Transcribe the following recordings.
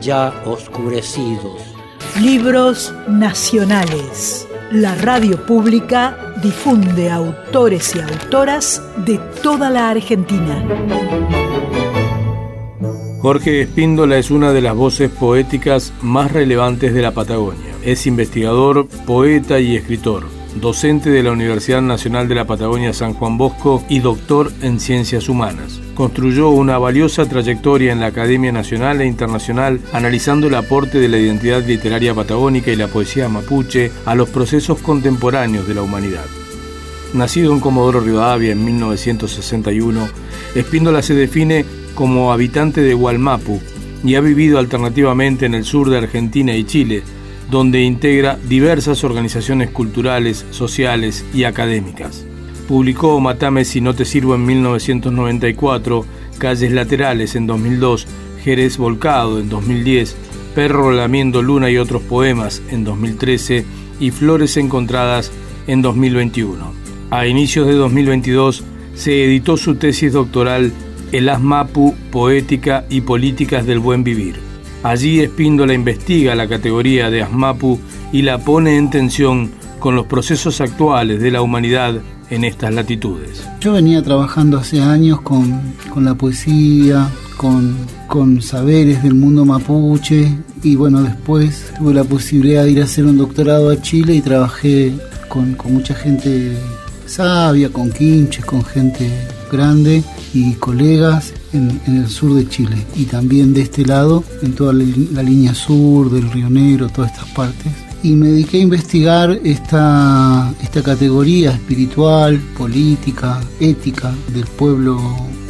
ya oscurecidos. Libros nacionales. La radio pública difunde autores y autoras de toda la Argentina. Jorge Espíndola es una de las voces poéticas más relevantes de la Patagonia. Es investigador, poeta y escritor, docente de la Universidad Nacional de la Patagonia San Juan Bosco y doctor en Ciencias Humanas. Construyó una valiosa trayectoria en la Academia Nacional e Internacional analizando el aporte de la identidad literaria patagónica y la poesía mapuche a los procesos contemporáneos de la humanidad. Nacido en Comodoro Rivadavia en 1961, Espíndola se define como habitante de Hualmapu y ha vivido alternativamente en el sur de Argentina y Chile, donde integra diversas organizaciones culturales, sociales y académicas. Publicó Matame si no te sirvo en 1994, Calles Laterales en 2002, Jerez Volcado en 2010, Perro lamiendo luna y otros poemas en 2013 y Flores encontradas en 2021. A inicios de 2022 se editó su tesis doctoral el ASMAPU, Poética y Políticas del Buen Vivir. Allí Espíndola investiga la categoría de ASMAPU y la pone en tensión con los procesos actuales de la humanidad en estas latitudes. Yo venía trabajando hace años con, la poesía, con, con, saberes del mundo mapuche y bueno, después tuve la posibilidad de ir a hacer un doctorado a Chile y trabajé con, con mucha gente sabia, con quinches, con gente grande y colegas en, el sur de Chile y también de este lado, en toda la, línea sur del Río Negro, todas estas partes. Y me dediqué a investigar esta, esta categoría espiritual, política, ética del pueblo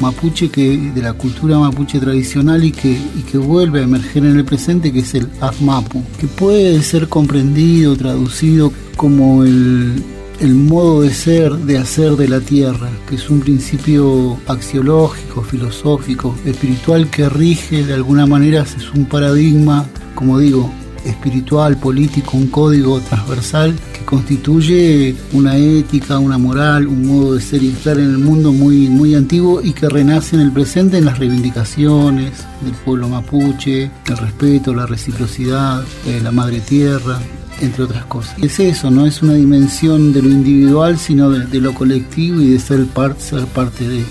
mapuche, que, de la cultura mapuche tradicional y que, y que vuelve a emerger en el presente, que es el Azmapu, que puede ser comprendido, traducido como el, el modo de ser, de hacer de la tierra, que es un principio axiológico, filosófico, espiritual que rige de alguna manera, es un paradigma, como digo, espiritual, político, un código transversal que constituye una ética, una moral, un modo de ser y estar en el mundo muy, muy antiguo y que renace en el presente en las reivindicaciones del pueblo mapuche, el respeto, la reciprocidad, eh, la madre tierra, entre otras cosas. Es eso, no es una dimensión de lo individual, sino de, lo colectivo y de ser, parte ser parte de,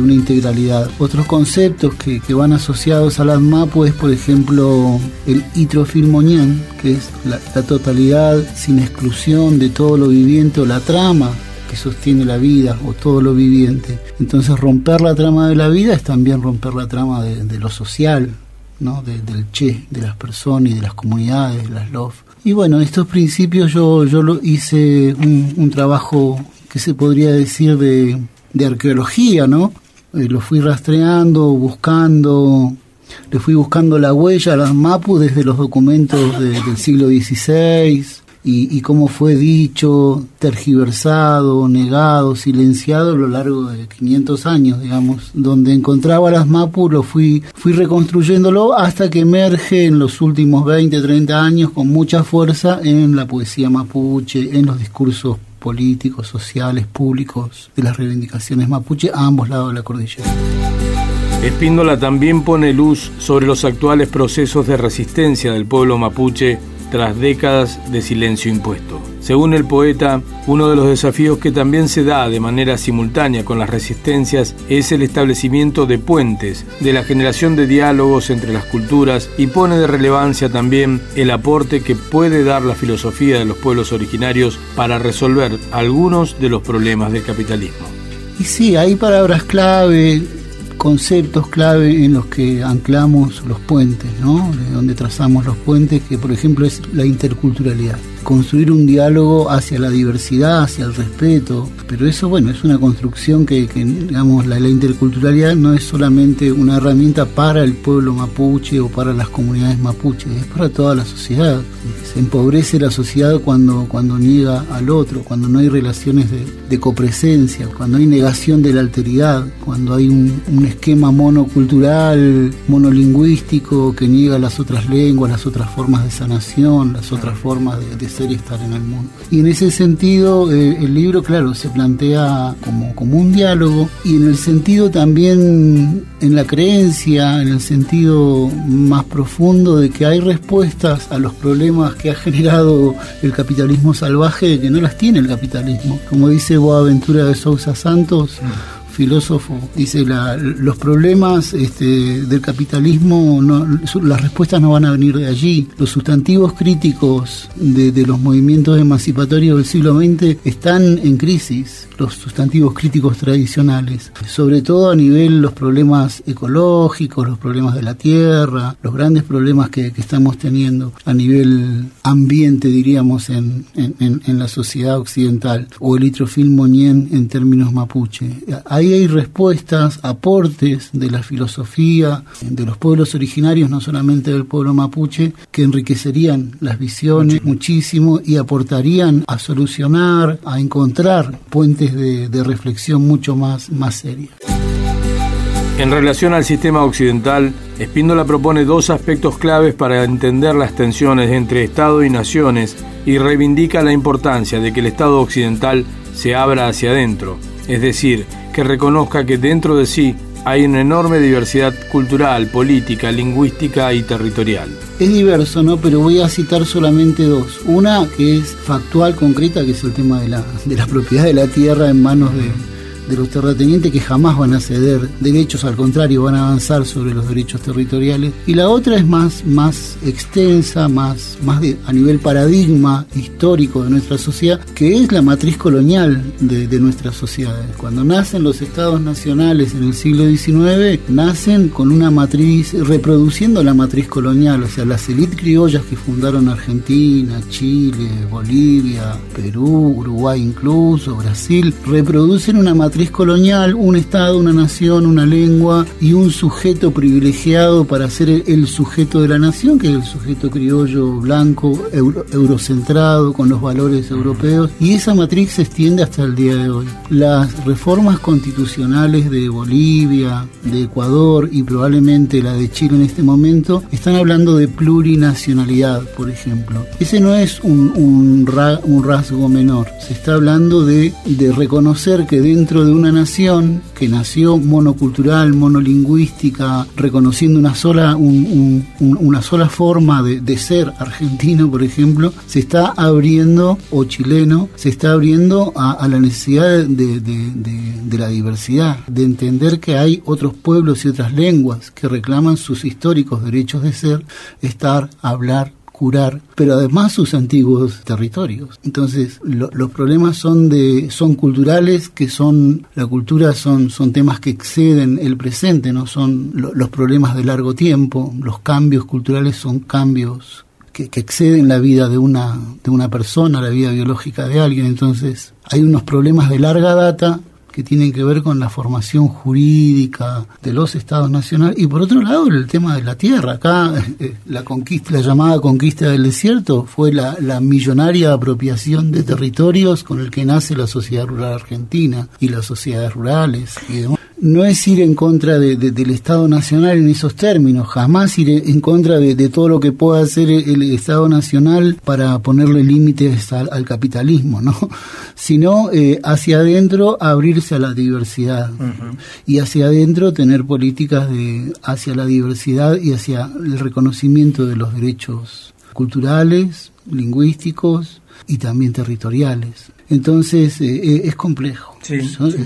una integralidad. Otros conceptos que, van asociados a las MAPU es, por ejemplo, el itrofilmonian, que es la, totalidad sin exclusión de todo lo viviente o la trama que sostiene la vida o todo lo viviente. Entonces romper la trama de la vida es también romper la trama de, lo social, ¿no? del che, de las personas y de las comunidades, de las LOF. Y bueno, estos principios yo, yo lo hice un, trabajo que se podría decir de, arqueología, ¿no? Eh, lo fui rastreando, buscando, le fui buscando la huella a las MAPU desde los documentos del siglo XVI, y, cómo fue dicho, tergiversado, negado, silenciado a lo largo de 500 años, digamos, donde encontraba las Mapu, lo fui, fui reconstruyéndolo hasta que emerge en los últimos 20, 30 años con mucha fuerza en la poesía mapuche, en los discursos políticos, sociales, públicos de las reivindicaciones mapuche a ambos lados de la cordillera. Espíndola también pone luz sobre los actuales procesos de resistencia del pueblo mapuche tras décadas de silencio impuesto. Según el poeta, uno de los desafíos que también se da de manera simultánea con las resistencias es el establecimiento de puentes, de la generación de diálogos entre las culturas y pone de relevancia también el aporte que puede dar la filosofía de los pueblos originarios para resolver algunos de los problemas del capitalismo. Y sí, hay palabras clave, conceptos clave en los que anclamos los puentes, ¿no? De donde trazamos los puentes, que por ejemplo es la interculturalidad. Construir un diálogo hacia la diversidad, hacia el respeto, pero eso, bueno, es una construcción que, digamos, la, interculturalidad no es solamente una herramienta para el pueblo mapuche o para las comunidades mapuches, es para toda la sociedad. Se empobrece la sociedad cuando, cuando niega al otro, cuando no hay relaciones de, copresencia, cuando hay negación de la alteridad, cuando hay un, esquema monocultural, monolingüístico que niega las otras lenguas, las otras formas de sanación, las otras formas de, ser y estar en el mundo. Y en ese sentido, eh, el libro, claro, se plantea como, como un diálogo y en el sentido también, en la creencia, en el sentido más profundo de que hay respuestas a los problemas que ha generado el capitalismo salvaje que no las tiene el capitalismo. Como dice Boaventura de Sousa Santos, filósofo, dice la, los problemas este, del capitalismo, no, las respuestas no van a venir de allí. Los sustantivos críticos de, de los movimientos emancipatorios del siglo XX están en crisis, los sustantivos críticos tradicionales, sobre todo a nivel los problemas ecológicos, los problemas de la tierra, los grandes problemas que, que estamos teniendo a nivel ambiente, diríamos, en, en, en la sociedad occidental, o el litrofil moñén en términos mapuche. Hay hay respuestas, aportes de la filosofía de los pueblos originarios, no solamente del pueblo mapuche, que enriquecerían las visiones muchísimo y aportarían a solucionar, a encontrar puentes de, reflexión mucho más, más serias. En relación al sistema occidental, Espíndola propone dos aspectos claves para entender las tensiones entre Estado y naciones y reivindica la importancia de que el Estado occidental se abra hacia adentro, es decir, que reconozca que dentro de sí hay una enorme diversidad cultural, política, lingüística y territorial. Es diverso, ¿no? Pero voy a citar solamente dos. Una que es factual, concreta, que es el tema de la, de la propiedad de la tierra en manos de, de los terratenientes que jamás van a ceder derechos, al contrario, van a avanzar sobre los derechos territoriales. Y la otra es más, más extensa, más, más a nivel paradigma histórico de nuestra sociedad, que es la matriz colonial de, de nuestras sociedades. Cuando nacen los estados nacionales en el siglo XIX, nacen con una matriz, reproduciendo la matriz colonial, o sea, las élites criollas que fundaron Argentina, Chile, Bolivia, Perú, Uruguay incluso, Brasil, reproducen una matriz colonial, un Estado, una nación, una lengua y un sujeto privilegiado para ser el, sujeto de la nación, que es el sujeto criollo blanco, eurocentrado, con los valores europeos, y esa matriz se extiende hasta el día de hoy. Las reformas constitucionales de Bolivia, de Ecuador y probablemente la de Chile en este momento están hablando de plurinacionalidad, por ejemplo. Ese no es un, un, un rasgo menor, se está hablando de, de reconocer que dentro de una nación que nació monocultural, monolingüística, reconociendo una sola, una sola forma de, ser argentino, por ejemplo, se está abriendo, o chileno, se está abriendo a, la necesidad de, de la diversidad, de entender que hay otros pueblos y otras lenguas que reclaman sus históricos derechos de ser, estar, hablar, curar, pero además sus antiguos territorios. Entonces, los problemas son de son culturales, que son la cultura son son temas que exceden el presente, no son los problemas de largo tiempo, los cambios culturales son cambios que, que, exceden la vida de una de una persona, la vida biológica de alguien, entonces hay unos problemas de larga data que tienen que ver con la formación jurídica de los estados nacionales. Y por otro lado el tema de la tierra. Acá eh, la conquista la llamada conquista del desierto fue la, la millonaria apropiación de territorios con el que nace la sociedad rural argentina y las sociedades rurales y demás no es ir en contra de, del Estado Nacional en esos términos, jamás ir en contra de, todo lo que pueda hacer el, Estado Nacional para ponerle límites al, capitalismo, ¿no? Sino eh, hacia adentro abrirse a la diversidad y hacia adentro tener políticas de hacia la diversidad y hacia el reconocimiento de los derechos culturales, lingüísticos y también territoriales. Entonces eh, eh, es complejo.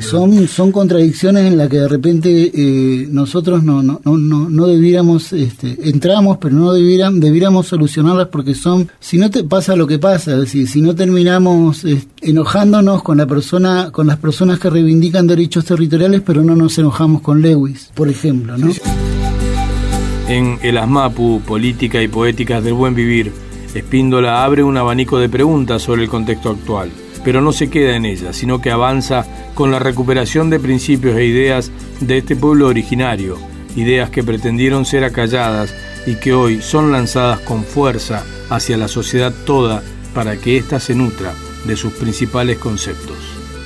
son, son, contradicciones en las que de repente eh, nosotros no, no, no, no debiéramos, este, entramos, pero no debiéramos, debiéramos solucionarlas porque son, si no te pasa lo que pasa, es decir, si no terminamos enojándonos con la persona, con las personas que reivindican derechos territoriales, pero no nos enojamos con Lewis, por ejemplo, ¿no? En el Asmapu, Política y Poéticas del Buen Vivir, Espíndola abre un abanico de preguntas sobre el contexto actual, pero no se queda en ella, sino que avanza con la recuperación de principios e ideas de este pueblo originario, ideas que pretendieron ser acalladas y que hoy son lanzadas con fuerza hacia la sociedad toda para que ésta se nutra de sus principales conceptos.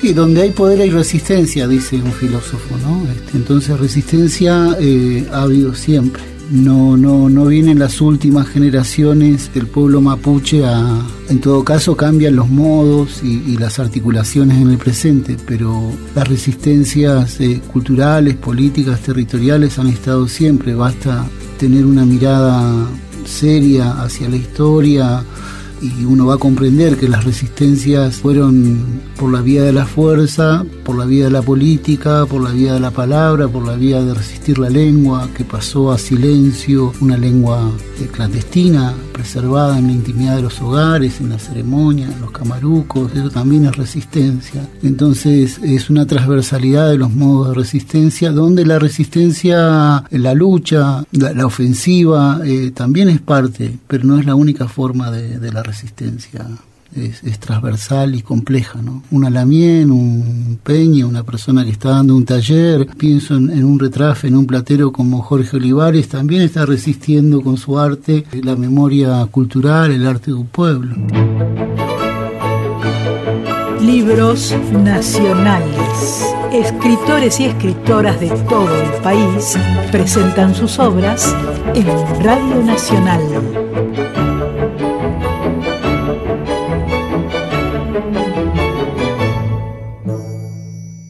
Y donde hay poder hay resistencia, dice un filósofo, ¿no? Este, entonces resistencia eh, ha habido siempre. No, no, no vienen las últimas generaciones del pueblo mapuche a, en todo caso cambian los modos y, las articulaciones en el presente, pero las resistencias eh, culturales, políticas, territoriales han estado siempre. Basta tener una mirada seria hacia la historia, y uno va a comprender que las resistencias fueron por la vía de la fuerza, por la vía de la política, por la vía de la palabra, por la vía de resistir la lengua, que pasó a silencio, una lengua eh, clandestina, preservada en la intimidad de los hogares, en la ceremonia, en los camarucos, eso también es resistencia. Entonces es una transversalidad de los modos de resistencia, donde la resistencia, la lucha, la, ofensiva, eh, también es parte, pero no es la única forma de, de la resistencia es, transversal y compleja, ¿no? Un alamien, un peña, una persona que está dando un taller, pienso en, un retrafe, en un platero como Jorge Olivares, también está resistiendo con su arte la memoria cultural, el arte de un pueblo. Libros nacionales. Escritores y escritoras de todo el país presentan sus obras en Radio Nacional